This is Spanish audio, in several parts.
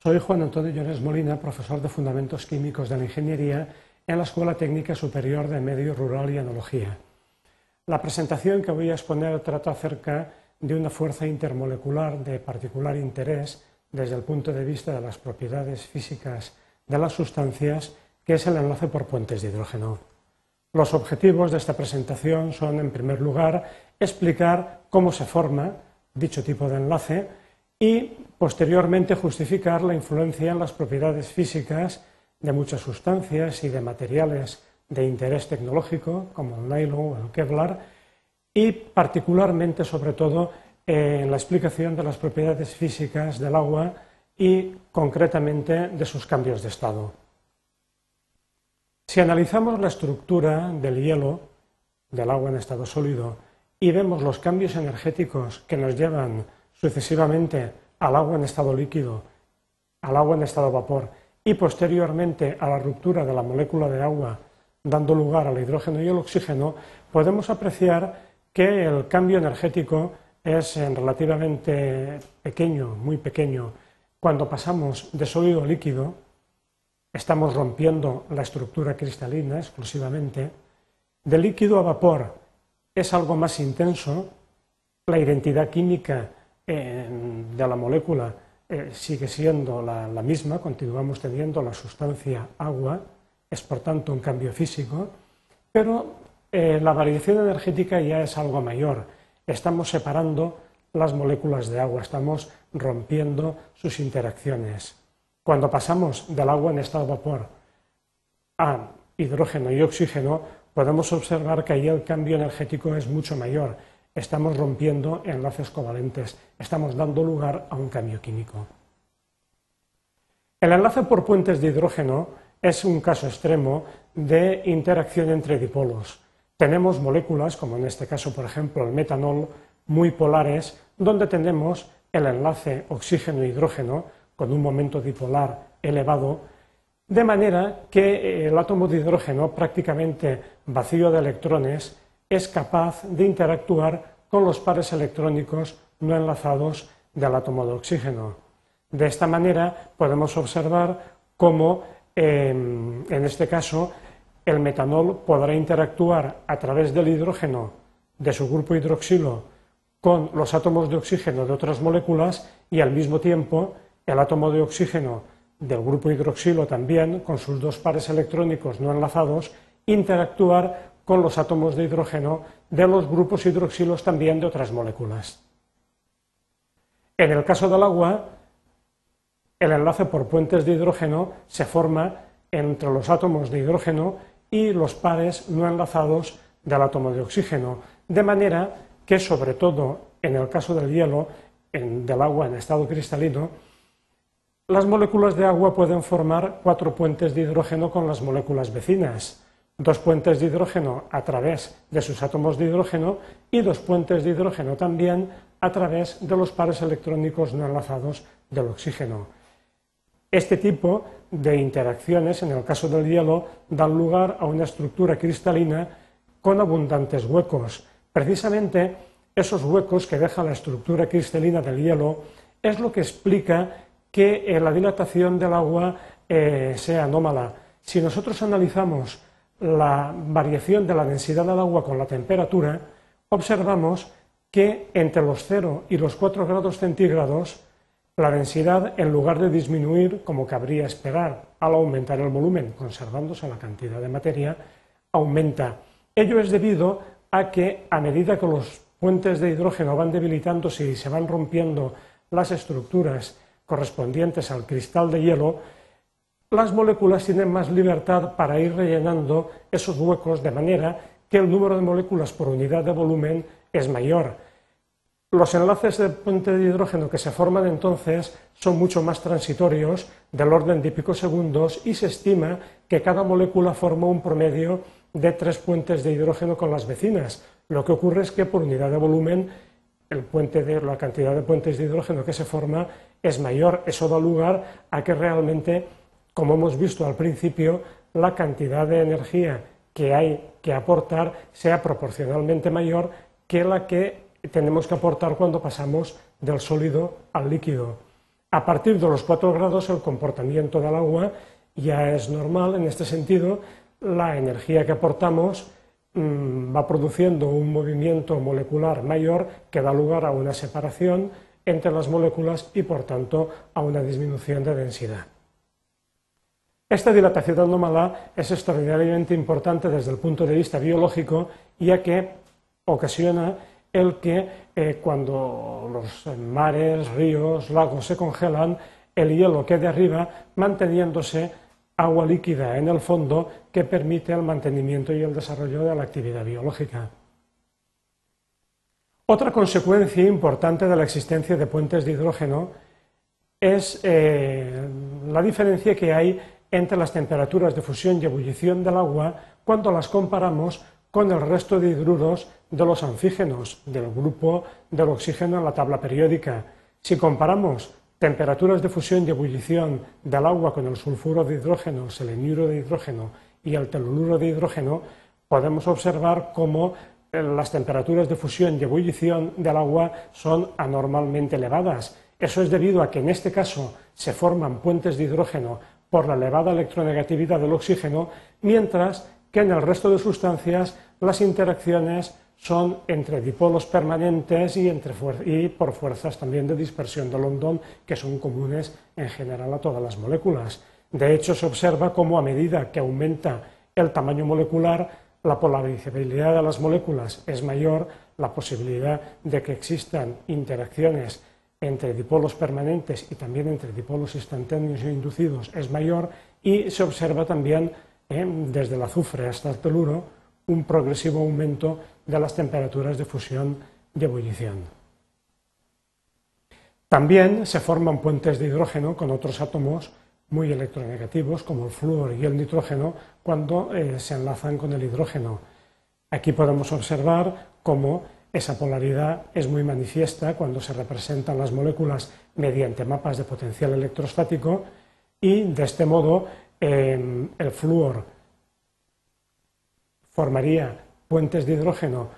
Soy Juan Antonio Llores Molina, profesor de Fundamentos Químicos de la Ingeniería en la Escuela Técnica Superior de Medio Rural y Analogía. La presentación que voy a exponer trata acerca de una fuerza intermolecular de particular interés desde el punto de vista de las propiedades físicas de las sustancias, que es el enlace por puentes de hidrógeno. Los objetivos de esta presentación son, en primer lugar, explicar cómo se forma dicho tipo de enlace y, posteriormente, justificar la influencia en las propiedades físicas de muchas sustancias y de materiales de interés tecnológico, como el nylon o el Kevlar, y particularmente, sobre todo, en la explicación de las propiedades físicas del agua y, concretamente, de sus cambios de estado. Si analizamos la estructura del hielo, del agua en estado sólido, y vemos los cambios energéticos que nos llevan sucesivamente al agua en estado líquido, al agua en estado vapor y posteriormente a la ruptura de la molécula de agua, dando lugar al hidrógeno y al oxígeno, podemos apreciar que el cambio energético es relativamente pequeño, muy pequeño. Cuando pasamos de sólido a líquido, estamos rompiendo la estructura cristalina exclusivamente. De líquido a vapor es algo más intenso, la identidad química eh, de la molécula eh, sigue siendo la, misma, continuamos teniendo la sustancia agua, es por tanto un cambio físico, pero eh, la variación energética ya es algo mayor. Estamos separando las moléculas de agua, estamos rompiendo sus interacciones. Cuando pasamos del agua en estado vapor a hidrógeno y oxígeno, podemos observar que ahí el cambio energético es mucho mayor. Estamos rompiendo enlaces covalentes, estamos dando lugar a un cambio químico. El enlace por puentes de hidrógeno es un caso extremo de interacción entre dipolos. Tenemos moléculas, como en este caso, por ejemplo, el metanol, muy polares, donde tenemos el enlace oxígeno-hidrógeno con un momento dipolar elevado de manera que el átomo de hidrógeno, prácticamente vacío de electrones, es capaz de interactuar con los pares electrónicos no enlazados del átomo de oxígeno. De esta manera podemos observar cómo, em, en este caso, el metanol podrá interactuar a través del hidrógeno de su grupo hidroxilo con los átomos de oxígeno de otras moléculas y al mismo tiempo el átomo de oxígeno del grupo hidroxilo también, con sus dos pares electrónicos no enlazados, interactuar con los átomos de hidrógeno de los grupos hidroxilos también de otras moléculas. En el caso del agua, el enlace por puentes de hidrógeno se forma entre los átomos de hidrógeno y los pares no enlazados del átomo de oxígeno, de manera que, sobre todo en el caso del hielo, del agua en estado cristalino, las moléculas de agua pueden formar cuatro puentes de hidrógeno con las moléculas vecinas, dos puentes de hidrógeno a través de sus átomos de hidrógeno y dos puentes de hidrógeno también a través de los pares electrónicos no enlazados del oxígeno. Este tipo de interacciones, en el caso del hielo, dan lugar a una estructura cristalina con abundantes huecos. Precisamente esos huecos que deja la estructura cristalina del hielo es lo que explica que eh, la dilatación del agua eh, sea anómala. Si nosotros analizamos la variación de la densidad del agua con la temperatura, observamos que entre los 0 y los 4 grados centígrados, la densidad, en lugar de disminuir, como cabría esperar al aumentar el volumen, conservándose la cantidad de materia, aumenta. Ello es debido a que a medida que los puentes de hidrógeno van debilitándose y se van rompiendo las estructuras correspondientes al cristal de hielo, las moléculas tienen más libertad para ir rellenando esos huecos de manera que el número de moléculas por unidad de volumen es mayor. Los enlaces de puente de hidrógeno que se forman entonces son mucho más transitorios, del orden de picosegundos, y se estima que cada molécula forma un promedio de tres puentes de hidrógeno con las vecinas. Lo que ocurre es que por unidad de volumen el puente de la cantidad de puentes de hidrógeno que se forma es mayor. Eso da lugar a que realmente, como hemos visto al principio, la cantidad de energía que hay que aportar sea proporcionalmente mayor que la que tenemos que aportar cuando pasamos del sólido al líquido. A partir de los 4 grados el comportamiento del agua ya es normal, en este sentido la energía que aportamos mm, va produciendo un movimiento molecular mayor que da lugar a una separación entre las moléculas y por tanto a una disminución de densidad. Esta dilatación anómala es extraordinariamente importante desde el punto de vista biológico, ya que ocasiona el que eh, cuando los mares, ríos, lagos se congelan, el hielo quede arriba manteniéndose agua líquida en el fondo que permite el mantenimiento y el desarrollo de la actividad biológica. Otra consecuencia importante de la existencia de puentes de hidrógeno es eh, la diferencia que hay entre las temperaturas de fusión y ebullición del agua cuando las comparamos con el resto de hidruros de los anfígenos del grupo del oxígeno en la tabla periódica. Si comparamos temperaturas de fusión y ebullición del agua con el sulfuro de hidrógeno, el seleniuro de hidrógeno y el telururo de hidrógeno, podemos observar cómo eh, las temperaturas de fusión y ebullición del agua son anormalmente elevadas. Eso es debido a que en este caso se forman puentes de hidrógeno por la elevada electronegatividad del oxígeno, mientras que en el resto de sustancias las interacciones son entre dipolos permanentes y, por fuerzas también de dispersión de London, que son comunes en general a todas las moléculas. De hecho, se observa cómo a medida que aumenta el tamaño molecular, la polarizabilidad de las moléculas es mayor, la posibilidad de que existan interacciones entre dipolos permanentes y también entre dipolos instantáneos e inducidos es mayor y se observa también eh, desde el azufre hasta el teluro un progresivo aumento de las temperaturas de fusión y ebullición. También se forman puentes de hidrógeno con otros átomos muy electronegativos, como el flúor y el nitrógeno, cuando eh, se enlazan con el hidrógeno. Aquí podemos observar cómo esa polaridad es muy manifiesta cuando se representan las moléculas mediante mapas de potencial electrostático y de este modo em, el flúor formaría puentes de hidrógeno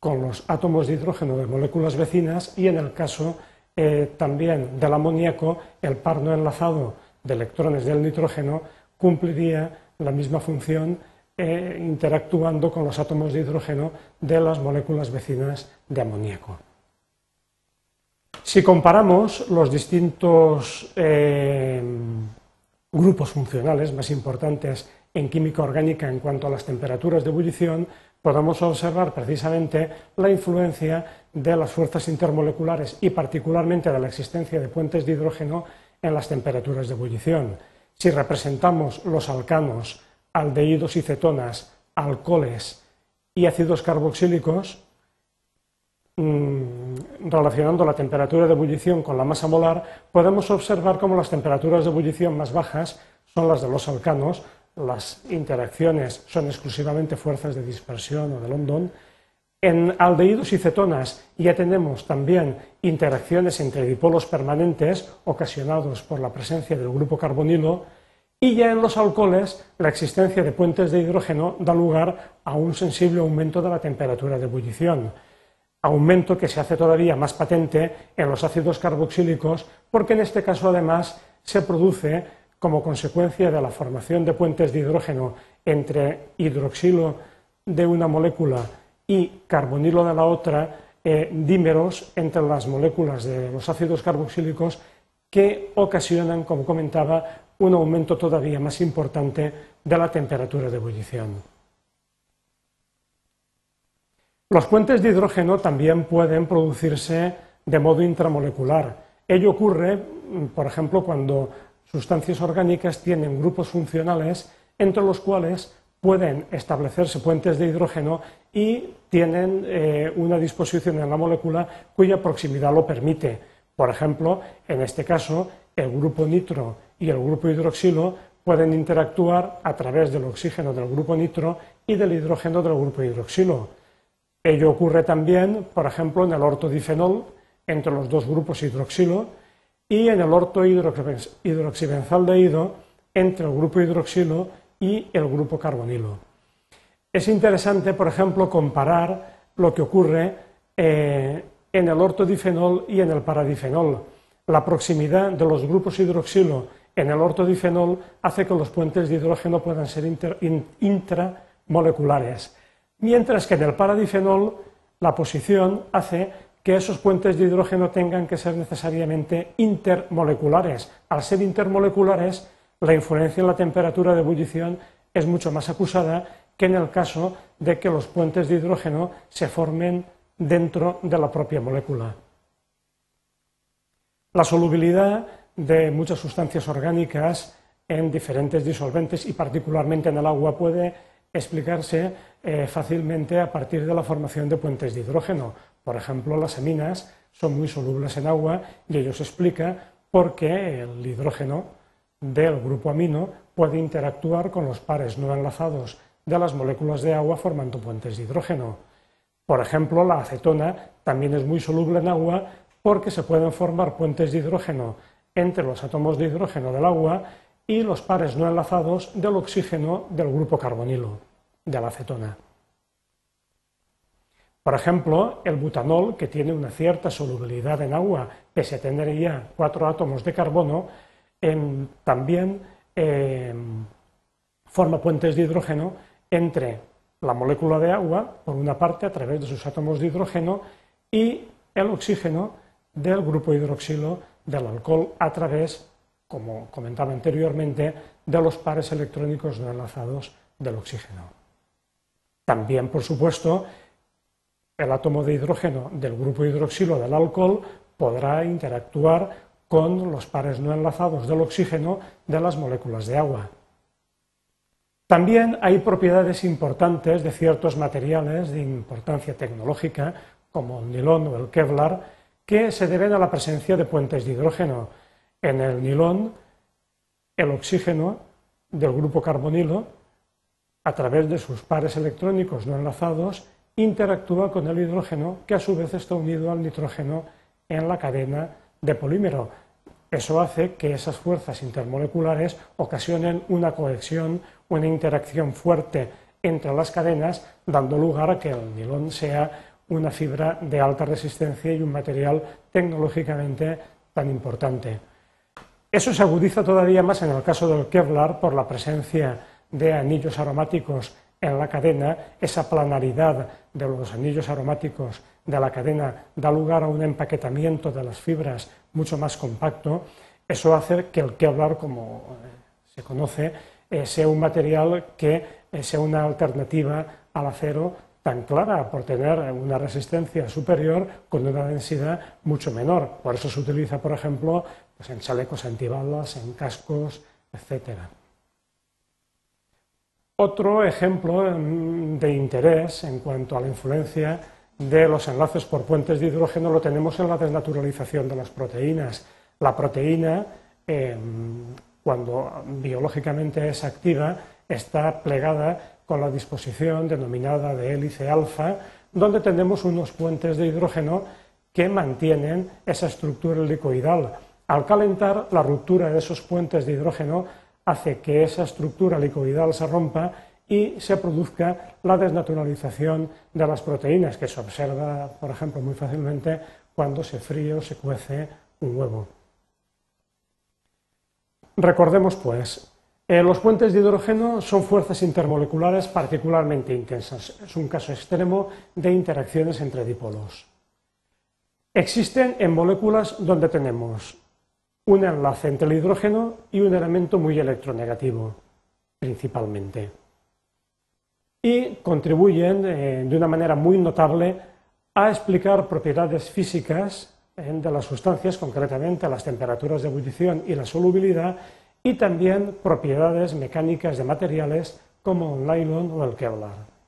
con los átomos de hidrógeno de moléculas vecinas y en el caso eh, también del amoníaco el par no enlazado de electrones del nitrógeno cumpliría la misma función eh, interactuando con los átomos de hidrógeno de las moléculas vecinas de amoníaco. Si comparamos los distintos eh, grupos funcionales más importantes en química orgánica en cuanto a las temperaturas de ebullición, podemos observar precisamente la influencia de las fuerzas intermoleculares y particularmente de la existencia de puentes de hidrógeno en las temperaturas de ebullición. Si representamos los alcanos aldehídos y cetonas, alcoholes y ácidos carboxílicos, mm, relacionando la temperatura de ebullición con la masa molar, podemos observar cómo las temperaturas de ebullición más bajas son las de los alcanos, las interacciones son exclusivamente fuerzas de dispersión o de London. En aldehídos y cetonas ya tenemos también interacciones entre dipolos permanentes ocasionados por la presencia del grupo carbonilo, y ya en los alcoholes, la existencia de puentes de hidrógeno da lugar a un sensible aumento de la temperatura de ebullición, aumento que se hace todavía más patente en los ácidos carboxílicos, porque en este caso además se produce como consecuencia de la formación de puentes de hidrógeno entre hidroxilo de una molécula y carbonilo de la otra, eh, dímeros entre las moléculas de los ácidos carboxílicos que ocasionan, como comentaba, un aumento todavía más importante de la temperatura de ebullición. Los puentes de hidrógeno también pueden producirse de modo intramolecular. Ello ocurre, por ejemplo, cuando sustancias orgánicas tienen grupos funcionales entre los cuales pueden establecerse puentes de hidrógeno y tienen eh, una disposición en la molécula cuya proximidad lo permite. Por ejemplo, en este caso, el grupo nitro y el grupo hidroxilo pueden interactuar a través del oxígeno del grupo nitro y del hidrógeno del grupo hidroxilo. Ello ocurre también, por ejemplo, en el ortodifenol entre los dos grupos hidroxilo y en el orto hidroxibenzaldehído entre el grupo hidroxilo y el grupo carbonilo. Es interesante, por ejemplo, comparar lo que ocurre eh, en el ortodifenol y en el paradifenol. La proximidad de los grupos hidroxilo en el ortodifenol hace que los puentes de hidrógeno puedan ser intramoleculares, mientras que en el paradifenol la posición hace que esos puentes de hidrógeno tengan que ser necesariamente intermoleculares. Al ser intermoleculares, la influencia en la temperatura de ebullición es mucho más acusada que en el caso de que los puentes de hidrógeno se formen dentro de la propia molécula. La solubilidad de muchas sustancias orgánicas en diferentes disolventes y particularmente en el agua puede explicarse eh, fácilmente a partir de la formación de puentes de hidrógeno. Por ejemplo, las aminas son muy solubles en agua y ello se explica porque el hidrógeno del grupo amino puede interactuar con los pares no enlazados de las moléculas de agua formando puentes de hidrógeno. Por ejemplo, la acetona también es muy soluble en agua porque se pueden formar puentes de hidrógeno entre los átomos de hidrógeno del agua y los pares no enlazados del oxígeno del grupo carbonilo, de la acetona. Por ejemplo, el butanol, que tiene una cierta solubilidad en agua, pese a tener ya cuatro átomos de carbono, también em, forma puentes de hidrógeno entre la molécula de agua, por una parte, a través de sus átomos de hidrógeno, y el oxígeno del grupo hidroxilo del alcohol a través, como comentaba anteriormente, de los pares electrónicos no enlazados del oxígeno. También, por supuesto, el átomo de hidrógeno del grupo hidroxilo del alcohol podrá interactuar con los pares no enlazados del oxígeno de las moléculas de agua. También hay propiedades importantes de ciertos materiales de importancia tecnológica, como el nilón o el Kevlar, que se deben a la presencia de puentes de hidrógeno. En el nilón, el oxígeno del grupo carbonilo, a través de sus pares electrónicos no enlazados, interactúa con el hidrógeno, que a su vez está unido al nitrógeno en la cadena de polímero. Eso hace que esas fuerzas intermoleculares ocasionen una cohesión, una interacción fuerte entre las cadenas, dando lugar a que el nilón sea una fibra de alta resistencia y un material tecnológicamente tan importante. Eso se agudiza todavía más en el caso del Kevlar por la presencia de anillos aromáticos en la cadena, esa planaridad de los anillos aromáticos de la cadena da lugar a un empaquetamiento de las fibras mucho más compacto. Eso hace que el Kevlar, como eh, se conoce, eh, sea un material que eh, sea una alternativa al acero tan clara por tener una resistencia superior con una densidad mucho menor. Por eso se utiliza, por ejemplo, pues en chalecos antibalas, en cascos, etc. Otro ejemplo mm, de interés en cuanto a la influencia de los enlaces por puentes de hidrógeno lo tenemos en la desnaturalización de las proteínas. La proteína, em, cuando biológicamente es activa, está plegada con la disposición denominada de hélice alfa, donde tenemos unos puentes de hidrógeno que mantienen esa estructura helicoidal. Al calentar, la ruptura de esos puentes de hidrógeno hace que esa estructura helicoidal se rompa y se produzca la desnaturalización de las proteínas, que se observa, por ejemplo, muy fácilmente cuando se fríe o se cuece un huevo. Recordemos, pues, eh, los puentes de hidrógeno son fuerzas intermoleculares particularmente intensas. Es un caso extremo de interacciones entre dipolos. Existen en moléculas donde tenemos un enlace entre el hidrógeno y un elemento muy electronegativo, principalmente. Y contribuyen eh, de una manera muy notable a explicar propiedades físicas de las sustancias, concretamente las temperaturas de ebullición y la solubilidad, y también propiedades mecánicas de materiales como el nylon o el Kevlar.